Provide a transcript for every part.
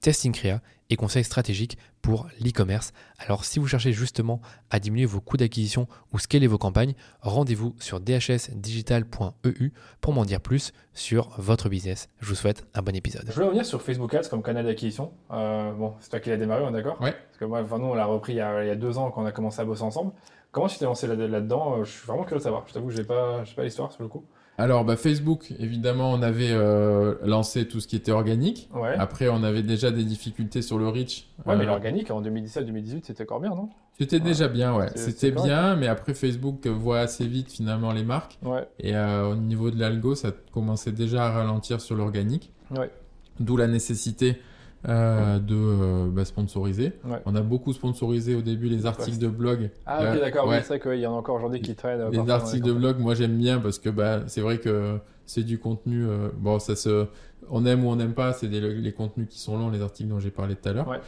testing créa et conseils stratégiques pour l'e-commerce. Alors si vous cherchez justement à diminuer vos coûts d'acquisition ou scaler vos campagnes, rendez-vous sur dhsdigital.eu pour m'en dire plus sur votre business. Je vous souhaite un bon épisode. Je voulais revenir sur Facebook Ads comme canal d'acquisition. Euh, bon, c'est toi qui l'as démarré, on est d'accord Ouais. Parce que moi, enfin, nous, on l'a repris il y, a, il y, a, deux ans quand on a commencé à bosser ensemble. Comment tu t'es lancé là-dedans? Là Je suis vraiment curieux de savoir. Je t'avoue, je n'ai pas, pas l'histoire sur le coup. Alors, bah, Facebook, évidemment, on avait euh, lancé tout ce qui était organique. Ouais. Après, on avait déjà des difficultés sur le reach. Ouais, euh, mais l'organique, en 2017-2018, c'était encore bien, non? C'était ouais. déjà bien, ouais. C'était bien, mais après, Facebook voit assez vite, finalement, les marques. Ouais. Et euh, au niveau de l'algo, ça commençait déjà à ralentir sur l'organique. Ouais. D'où la nécessité euh, de euh, bah, sponsoriser. Ouais. On a beaucoup sponsorisé au début les articles de blog. Ah, ok, Euh, d'accord. Oui, ouais. c'est vrai qu'il y en a encore aujourd'hui qui traînent. Les parfois articles de blog, moi j'aime bien parce que bah, c'est vrai que c'est du contenu. euh, bon, ça se, on aime ou on n'aime pas, c'est des- les contenus qui sont longs, les articles dont j'ai parlé tout à l'heure.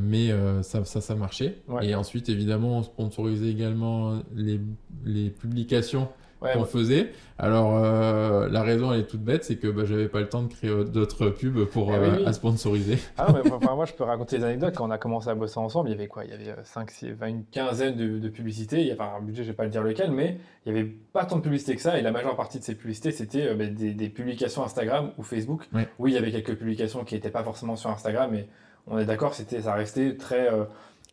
Mais ça, ça, ça marchait. Et ensuite, évidemment, on sponsorisait également les, les publications Ouais, qu'on ouais. faisait. Alors, euh, la raison, elle est toute bête, c'est que bah, j'avais pas le temps de créer d'autres pubs pour Ah oui, euh, oui. à sponsoriser. Ah mais enfin, moi, je peux raconter des anecdotes. Quand on a commencé à bosser ensemble, il y avait quoi? Il y avait 5, 6, une quinzaine de, de publicités. Il y avait un budget, je vais pas le dire lequel, mais il y avait pas tant de publicités que ça. Et la majeure partie de ces publicités, c'était euh, ben, des, des publications Instagram ou Facebook. Oui, il y avait quelques publications qui n'étaient pas forcément sur Instagram, mais on est d'accord, c'était, ça restait très euh,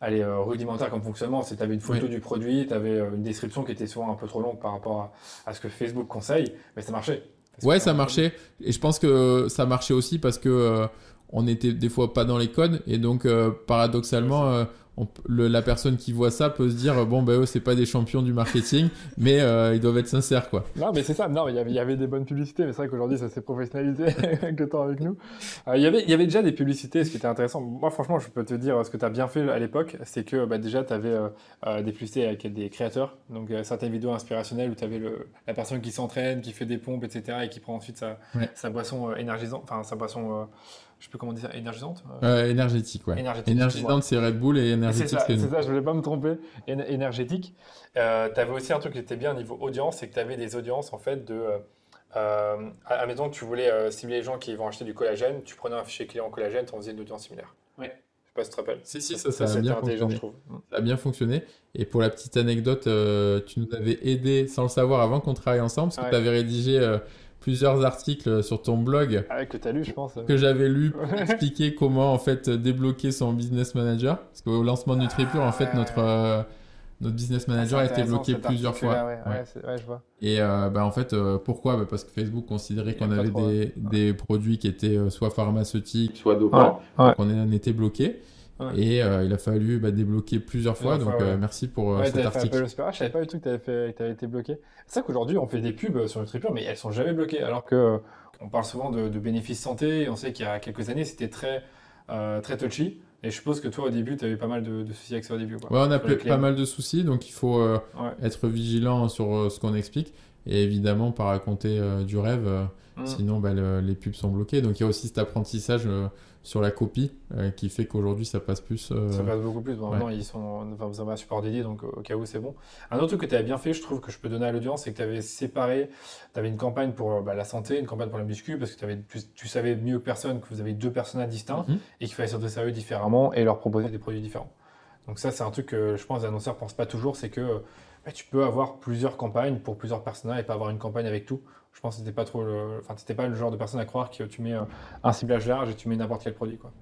allez, euh, rudimentaire comme fonctionnement. C'est, tu avais une photo du produit, tu avais une description qui était souvent un peu trop longue par rapport à, à ce que Facebook conseille, mais ça marchait. Ouais, ça marchait. Et je pense que ça marchait aussi parce que euh, on était des fois pas dans les codes et donc euh, paradoxalement, euh, on p- le- la personne qui voit ça peut se dire euh, bon ben eux c'est pas des champions du marketing, mais euh, ils doivent être sincères quoi. Non, mais c'est ça. Non, il y avait- il y avait des bonnes publicités, mais c'est vrai qu'aujourd'hui, ça s'est professionnalisé avec le temps avec nous. Euh, il, y avait, il y avait déjà des publicités, ce qui était intéressant. Moi, franchement, je peux te dire, ce que tu as bien fait à l'époque, c'est que bah, déjà, tu avais des publicités avec des créateurs, donc euh, certaines vidéos inspirationnelles où tu avais le, la personne qui s'entraîne, qui fait des pompes, etc., et qui prend ensuite sa, Ouais. sa boisson euh, énergisante, enfin, sa boisson, euh, je sais plus comment dire, énergisante euh, Euh, énergétique, ouais. Énergétique. Énergisante c'est Red Bull et énergétique ça, c'est c'est nous. ça, je voulais pas me tromper. Éner- énergétique. Euh, tu avais aussi un truc qui était bien au niveau audience, c'est que tu avais des audiences en fait de. Euh, euh, admettons que tu voulais euh, cibler les gens qui vont acheter du collagène, tu prenais un fichier client collagène, tu en faisais une audience similaire. Ouais. Je sais pas si tu te rappelles. Si si ça, ça, a c'était bien je fonctionné. trouve. Ça a bien fonctionné. Et pour la petite anecdote, euh, tu nous avais aidé sans le savoir avant qu'on travaille ensemble parce que Ouais. tu avais rédigé euh, plusieurs articles sur ton blog Ah, que tu as lu, je pense. que j'avais lu pour expliquer comment en fait débloquer son business manager. Parce qu'au lancement de Nutripure en fait Ah, notre euh, notre business manager a été bloqué plusieurs fois. Ouais, Ouais. ouais, c'est- ouais, je vois. et euh, bah, en fait euh, pourquoi? Bah, parce que Facebook considérait qu'on avait trop, des, des produits qui étaient soit pharmaceutiques soit dopants. Ouais. donc on en était bloqué Ouais. et euh, il a fallu bah, débloquer plusieurs fois Plusieurs donc fois, euh, merci pour euh, Ouais, cet fait article super. Ah, je savais pas du tout que fait, que t'avais été bloqué. C'est ça qu'aujourd'hui on fait des pubs sur Nutripure, mais elles sont jamais bloquées. Alors que on parle souvent de, de bénéfices santé. Et on sait qu'il y a quelques années c'était très euh, très touchy. Et je suppose que toi au début tu avais pas mal de, de soucis avec ça au début. Quoi. Ouais, on a pas mal de soucis, donc il faut euh, Ouais. être vigilant sur euh, ce qu'on explique et évidemment pas raconter euh, du rêve, euh, Mm. sinon bah, le- les pubs sont bloquées. Donc il y a aussi cet apprentissage euh, sur la copie qui fait qu'aujourd'hui ça passe plus. Ça passe beaucoup plus. Bon, ouais. Maintenant, ils sont, enfin, vous avez un support dédié, donc au cas où, c'est bon. Un autre truc que tu avais bien fait, je trouve, que je peux donner à l'audience, c'est que tu avais séparé, tu avais une campagne pour bah, la santé, une campagne pour la muscu, parce que t'avais- tu, tu savais mieux que personne que vous avez deux personnages distincts Mhm. et qu'il fallait s'adresser à eux différemment et leur proposer des produits différents. Donc ça, c'est un truc que je pense les annonceurs pensent pas toujours, c'est que bah, tu peux avoir plusieurs campagnes pour plusieurs personnages et pas avoir une campagne avec tout. Je pense que c'était pas trop le, enfin, t'étais pas le genre de personne à croire que tu mets euh, un ciblage large et tu mets n'importe quel produit, quoi.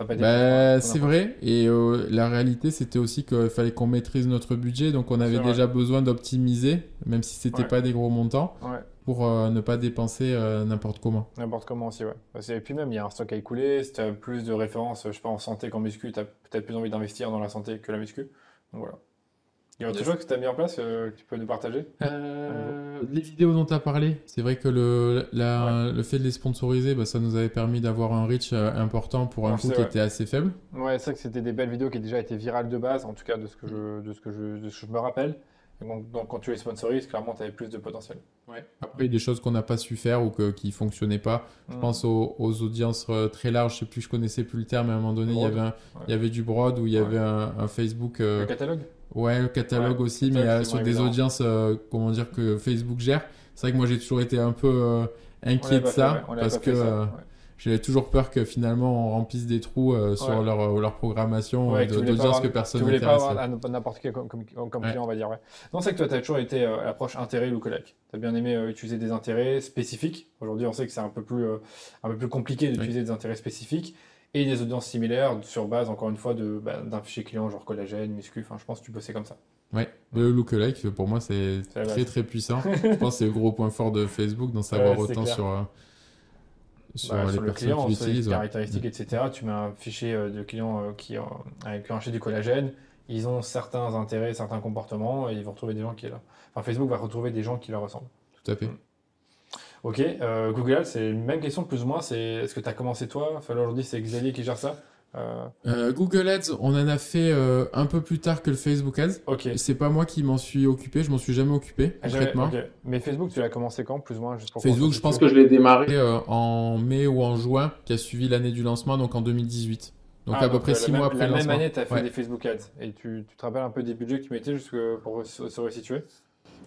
Bah, des- c'est vrai, et euh, la réalité c'était aussi qu'il fallait qu'on maîtrise notre budget, donc on avait déjà besoin d'optimiser, même si c'était Ouais. pas des gros montants. Ouais. pour euh, ne pas dépenser euh, n'importe comment. N'importe comment aussi, ouais. Et puis même, il y a un stock à écouler. Si tu as plus de références, je sais pas, en santé qu'en muscu, tu as peut-être plus envie d'investir dans la santé que la muscu. Donc voilà. Il y a autre chose que tu as mis en place que tu peux nous partager? Les vidéos dont tu as parlé, c'est vrai que le, la, le fait de les sponsoriser, bah, ça nous avait permis d'avoir un reach important pour un coût qui était assez faible. Ouais, c'est vrai que c'était des belles vidéos qui ont déjà été virales de base, en tout cas de ce que je, de ce que je, de ce que je me rappelle. Donc, donc, quand tu les sponsorises, clairement, tu avais plus de potentiel. Ouais. Après, des choses qu'on n'a pas su faire ou que, qui ne fonctionnaient pas. Je Mm. pense aux, aux audiences euh, très larges. Je sais plus, je connaissais plus le terme, mais à un moment donné, il y, avait un- il y avait du broad ou il y Ouais. avait un, un Facebook. euh, Le catalogue ouais, le catalogue Ouais, aussi, mais euh, sur des évident. audiences, euh, comment dire, que Facebook gère. C'est vrai que moi, j'ai toujours été un peu euh, inquiet de ça parce que euh, j'avais toujours peur que finalement, on remplisse des trous euh, sur Ouais. leur, euh, leur programmation Ouais, euh, que tu de- voulais pas d'audience avoir- que Tu personne voulais pas n'intéresse. avoir n'importe quel comme, comme, comme Ouais. client, on va dire. Ouais. Non, c'est que toi, tu as toujours été euh, à l'approche intérêt lookalike. Tu as bien aimé euh, utiliser des intérêts spécifiques. Aujourd'hui, on sait que c'est un peu plus, euh, un peu plus compliqué d'utiliser des intérêts spécifiques et des audiences similaires sur base, encore une fois, bah, d'un fichier client, genre collagène, muscu. Enfin, je pense que tu bossais comme ça. Ouais, le lookalike, pour moi, c'est très très puissant. je pense que c'est le gros point fort de Facebook, d'en savoir Ouais, autant clair. sur, euh, sur Bah, les sur le client, sur les ouais. caractéristiques, etc. Tu mets un fichier euh, de clients euh, qui, euh, avec acheté du collagène. Ils ont certains intérêts, certains comportements, et ils vont retrouver des gens qui là. Enfin, Facebook va retrouver des gens qui leur ressemblent. Tout à fait. Ok, euh, Google c'est une même question plus ou moins. C'est est-ce que tu as commencé toi? Enfin, aujourd'hui, c'est Xavier qui gère ça. Euh, Euh, Google Ads, on en a fait euh, un peu plus tard que le Facebook Ads. ok. C'est pas moi qui m'en suis occupé, je m'en suis jamais occupé Ah, concrètement. Mais Facebook, tu l'as commencé quand, plus ou moins, juste pour Facebook, je pense se que je l'ai démarré euh, en mai ou en juin, qui a suivi l'année du lancement, donc en 2018. Donc Ah, à peu près euh, six la mois même- après le La même lancement. année, tu as fait Ouais. des Facebook Ads. Et tu, tu te rappelles un peu des budgets que tu mettais juste que- pour se, resituer?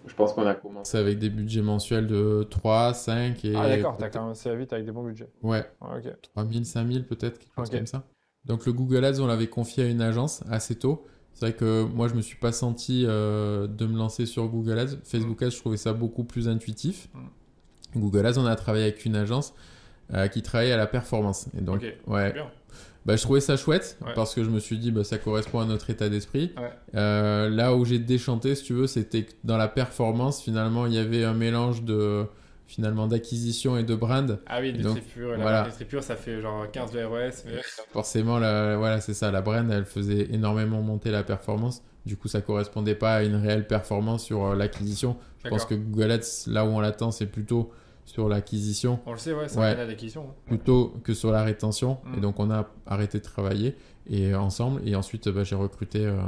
Je pense qu'on a commencé avec des budgets mensuels de 3, 5 et Ah, d'accord, tu as peut-être- quand même assez vite avec des bons budgets. ouais, Ah, ok. 3000, 5000 peut-être, quelque chose Ok. comme ça. Donc le Google Ads, on l'avait confié à une agence assez tôt. C'est vrai que moi, je me suis pas senti euh, de me lancer sur Google Ads. Facebook Ads, je trouvais ça beaucoup plus intuitif. Mm. Google Ads, on a travaillé avec une agence euh, qui travaille à la performance. Et donc, Ok, ouais, bah, je trouvais ça chouette Ouais. parce que je me suis dit, bah, ça correspond à notre état d'esprit. Ouais. Euh, là où j'ai déchanté, si tu veux, c'était que dans la performance, finalement, il y avait un mélange de finalement d'acquisition et de brand. Ah oui, des donc, tripures. Voilà. La des tripures, ça fait genre 15 de ROS. Mais... Forcément, la, voilà, c'est ça. La brand, elle faisait énormément monter la performance. Du coup, ça correspondait pas à une réelle performance sur euh, l'acquisition. Je pense que Google Ads, là où on l'attend, c'est plutôt sur l'acquisition On le sait, ouais, c'est Ouais. un canal d'acquisition. hein. plutôt que sur la rétention. Mm. Et donc, on a arrêté de travailler et ensemble. Et ensuite, bah, j'ai recruté euh,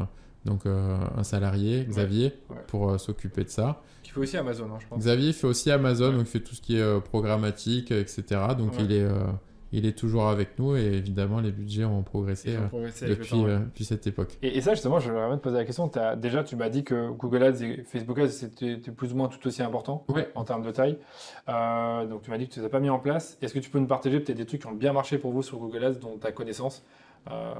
donc euh, un salarié, Xavier, Ouais. pour euh, s'occuper de ça. Qui fait aussi Amazon, hein, je pense. Xavier fait aussi Amazon, Ouais. donc il fait tout ce qui est euh, programmatique, etc. Donc, Ouais. il est euh, il est toujours avec nous et évidemment, les budgets ont progressé. Ont depuis, temps, ouais. euh, depuis cette époque. Et, et ça, justement, je voudrais même te poser la question. T'as- déjà, tu m'as dit que Google Ads et Facebook Ads, c'était plus ou moins tout aussi important Ouais. en termes de taille. Euh, donc, tu m'as dit que tu ne les as pas mis en place. Est-ce que tu peux nous partager peut-être des trucs qui ont bien marché pour vous sur Google Ads, dont tu as connaissance? Euh,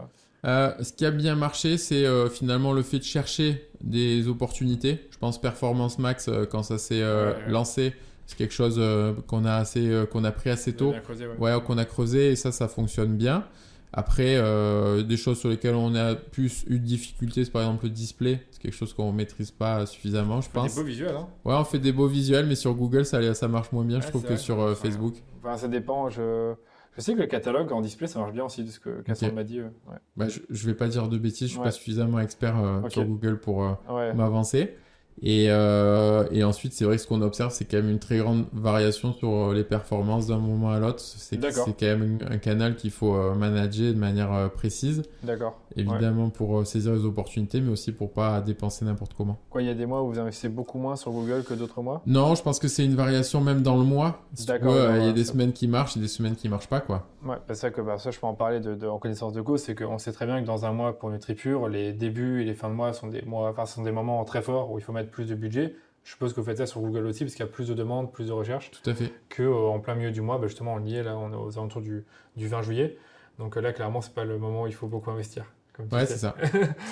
Euh, ce qui a bien marché, c'est euh, finalement le fait de chercher des opportunités. Je pense Performance Max, euh, quand ça s'est euh, Ouais, ouais. lancé, c'est quelque chose euh, qu'on a, assez, euh, qu'on a pris assez tôt. creusé, ouais. Ouais, qu'on a creusé et ça, ça fonctionne bien. Après, euh, des choses sur lesquelles on a plus eu de difficultés, c'est par exemple le display. C'est quelque chose qu'on maîtrise pas suffisamment, je fais pense. Des beaux visuels, hein Ouais, on fait des beaux visuels, mais sur Google, ça, ça marche moins bien, je trouve, que vrai. sur euh. Facebook. Enfin, ça dépend. Je, je sais que le catalogue en display, ça marche bien aussi, de ce que Cassandre m'a dit. euh, Ouais. Bah, je, je vais pas dire de bêtises, je suis Ouais. pas suffisamment expert euh, sur Google pour, euh, Ouais. m'avancer. Et, et ensuite, c'est vrai que ce qu'on observe, c'est quand même une très grande variation sur les performances d'un moment à l'autre. C'est quand même un canal qu'il faut manager de manière précise, D'accord. Ouais. évidemment pour euh, saisir les opportunités, mais aussi pour pas dépenser n'importe comment. Quoi, il y a des mois où vous investissez beaucoup moins sur Google que d'autres mois? Non, je pense que c'est une variation même dans le mois. Si D'accord, ouais, il y a des semaines qui marchent et des semaines qui marchent pas, quoi. Ouais, c'est ça que bah, ça, je peux en parler de, de- en connaissance de cause, c'est qu'on sait très bien que dans un mois pour une tripure, les débuts et les fins de mois sont des mois, enfin, sont des moments très forts où il faut mettre plus de budget. Je suppose que vous faites ça sur Google aussi parce qu'il y a plus de demandes, plus de recherches Tout à fait. que euh, en plein milieu du mois. Bah, justement, on y est là, on est aux alentours du, du 20 juillet. Donc euh, là, clairement, c'est pas le moment où il faut beaucoup investir. Comme Ouais, c'est ça.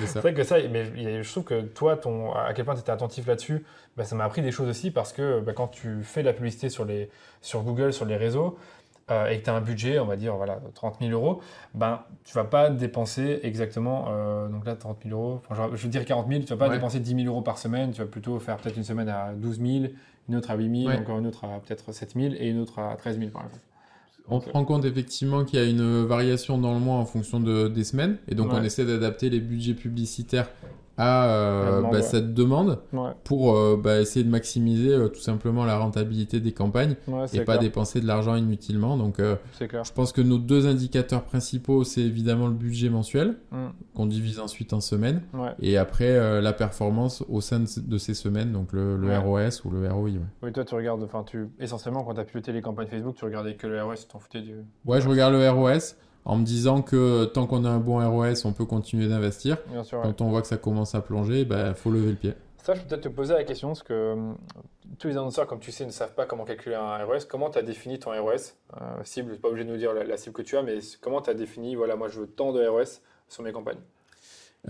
C'est vrai que ça, mais je trouve que toi, ton, à quel point tu étais attentif là-dessus, bah, ça m'a appris des choses aussi parce que bah, quand tu fais de la publicité sur, les, sur Google, sur les réseaux, euh, et que tu as un budget, on va dire voilà, 30 000 euros, ben, tu vas pas dépenser exactement, euh, donc là 30 000 euros, enfin, je veux dire 40 000, tu vas pas Ouais. dépenser 10 000 euros par semaine, tu vas plutôt faire peut-être une semaine à 12 000, une autre à 8 000, Ouais. encore une autre à peut-être 7 000 et une autre à 13 000 par exemple. On Ok. se rend compte effectivement qu'il y a une variation dans le mois en fonction de, des semaines. Et donc, Ouais. on essaie d'adapter les budgets publicitaires à euh, demande, bah, ouais. cette demande Ouais, pour euh, bah, essayer de maximiser euh, tout simplement la rentabilité des campagnes ouais et pas clair. dépenser de l'argent inutilement. Donc, je pense que nos deux indicateurs principaux, c'est évidemment le budget mensuel Mm. qu'on divise ensuite en semaines et après la performance au sein de, de ces semaines, donc le. ROS ou le ROI. Oui, toi tu regardes, enfin tu, essentiellement quand tu as piloté les campagnes Facebook, tu regardais que le ROS, tu t'en foutais du... Ouais, je regarde le ROS en me disant que tant qu'on a un bon ROS, on peut continuer d'investir. Bien sûr, ouais. Quand on voit que ça commence à plonger, il bah, faut lever le pied. Ça, je peux peut-être te poser la question, parce que hum, tous les annonceurs, comme tu sais, ne savent pas comment calculer un ROS. Comment tu as défini ton ROS euh, cible Tu n'es pas obligé de nous dire la, la cible que tu as, mais comment tu as défini, voilà, moi je veux tant de ROS sur mes campagnes?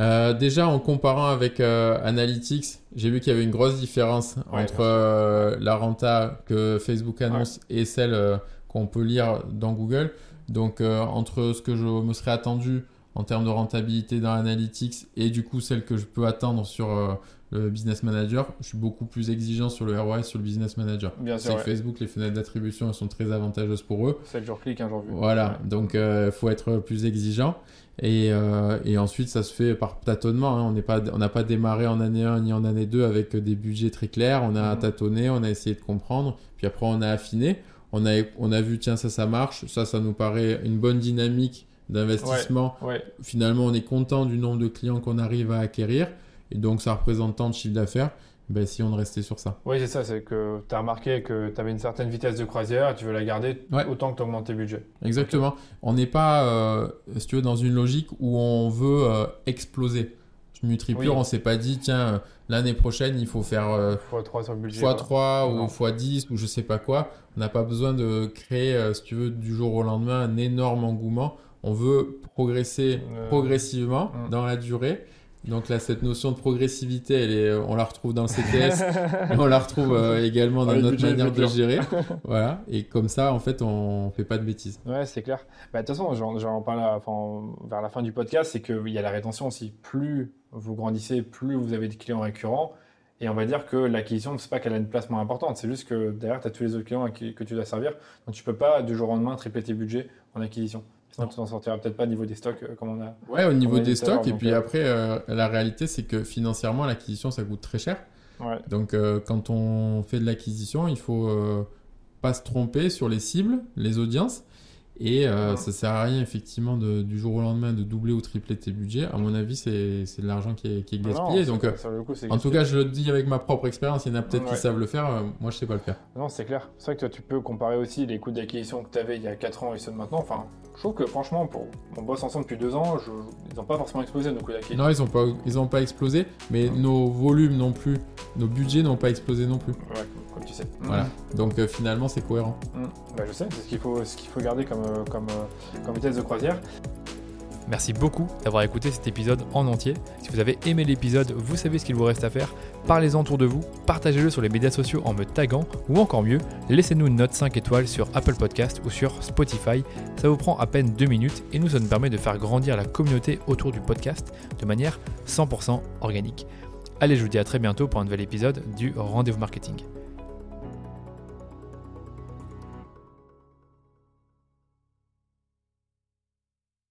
Euh, déjà, en comparant avec euh, Analytics, j'ai vu qu'il y avait une grosse différence Ouais, entre euh, la renta que Facebook annonce et celle euh, qu'on peut lire dans Google. Donc, euh, entre ce que je me serais attendu en termes de rentabilité dans Analytics et du coup celle que je peux attendre sur euh, le Business Manager, je suis beaucoup plus exigeant sur le ROS sur le Business Manager. Bien sûr, ouais. Facebook, les fenêtres d'attribution elles sont très avantageuses pour eux. 7 jours clic, un jour vu. Voilà, donc il faut être plus exigeant. Et, euh, et ensuite, ça se fait par tâtonnement. hein. On n'a pas démarré en année 1 ni en année 2 avec des budgets très clairs. On a Mhm. tâtonné, on a essayé de comprendre. Puis après, on a affiné. On a, on a vu, tiens, ça, ça marche. Ça, ça nous paraît une bonne dynamique d'investissement. Ouais, Finalement, on est content du nombre de clients qu'on arrive à acquérir. Et donc, ça représente tant de chiffre d'affaires. Ben, si on rester sur ça. oui c'est ça, c'est que tu as remarqué que tu avais une certaine vitesse de croisière et tu veux la garder Ouais. autant que tu augmentes tes budgets. Exactement. On n'est pas, euh, si tu veux, dans une logique où on veut euh, exploser. Chez NutriPure, Oui. on s'est pas dit, tiens, euh, l'année prochaine, il faut faire euh, x3 sur le budget. x3 quoi. ou Non. x10 ou je sais pas quoi. On n'a pas besoin de créer, euh, si tu veux, du jour au lendemain, un énorme engouement. On veut progresser Euh, progressivement mm. dans la durée. Donc là, cette notion de progressivité, elle est, on la retrouve dans le CTS, et on la retrouve euh, également Dans notre manière de gérer. voilà. Et comme ça, en fait, on fait pas de bêtises. Ouais, c'est clair. Bah, de toute façon, j'en parle à- enfin, vers la fin du podcast, c'est qu'il y a la rétention aussi. Plus vous grandissez, plus vous avez des clients récurrents. Et on va dire que l'acquisition, c'est pas qu'elle a une place moins importante, c'est juste que derrière, tu as tous les autres clients que tu dois servir. Donc tu peux pas du jour au lendemain tripler tes budgets en acquisition. Sinon, Non. tu t'en sortiras peut-être pas au niveau des stocks euh, comme on a. Ouais, au niveau des stocks. Et puis euh, après, euh, la réalité, c'est que financièrement, l'acquisition, ça coûte très cher. Ouais. Donc, euh, quand on fait de l'acquisition, il faut pas se tromper sur les cibles, les audiences. Et Ouais. ça sert à rien, effectivement, de- du jour au lendemain de doubler ou tripler tes budgets. À mon avis, c'est de l'argent qui est, qui est gaspillé. Non, Donc, en tout cas, je le dis avec ma propre expérience. Il y en a peut-être Ouais. qui savent le faire. moi, je sais pas le faire. Non, c'est clair. C'est vrai que toi, tu peux comparer aussi les coûts d'acquisition que tu avais il y a 4 ans et ceux de maintenant. Enfin, je trouve que franchement, pour... on bosse ensemble depuis 2 ans, je... ils n'ont pas forcément explosé nos d'acquisition. Non, ils ont pas, ils ont pas explosé. Mais nos volumes non plus, nos budgets n'ont pas explosé non plus. Ouais, comme, tu sais. Voilà. Donc, euh, finalement, c'est cohérent. Mm. Bah, je sais, c'est ce qu'il faut, ce qu'il faut garder comme, euh, comme, euh, comme vitesse de croisière. Merci beaucoup d'avoir écouté cet épisode en entier. Si vous avez aimé l'épisode, vous savez ce qu'il vous reste à faire. Parlez-en autour de vous, partagez-le sur les médias sociaux en me taguant ou encore mieux, laissez-nous une note 5 étoiles sur Apple Podcast ou sur Spotify. Ça vous prend à peine 2 minutes et nous ça nous permet de faire grandir la communauté autour du podcast de manière 100% organique. Allez, je vous dis à très bientôt pour un nouvel épisode du Rendez-vous Marketing.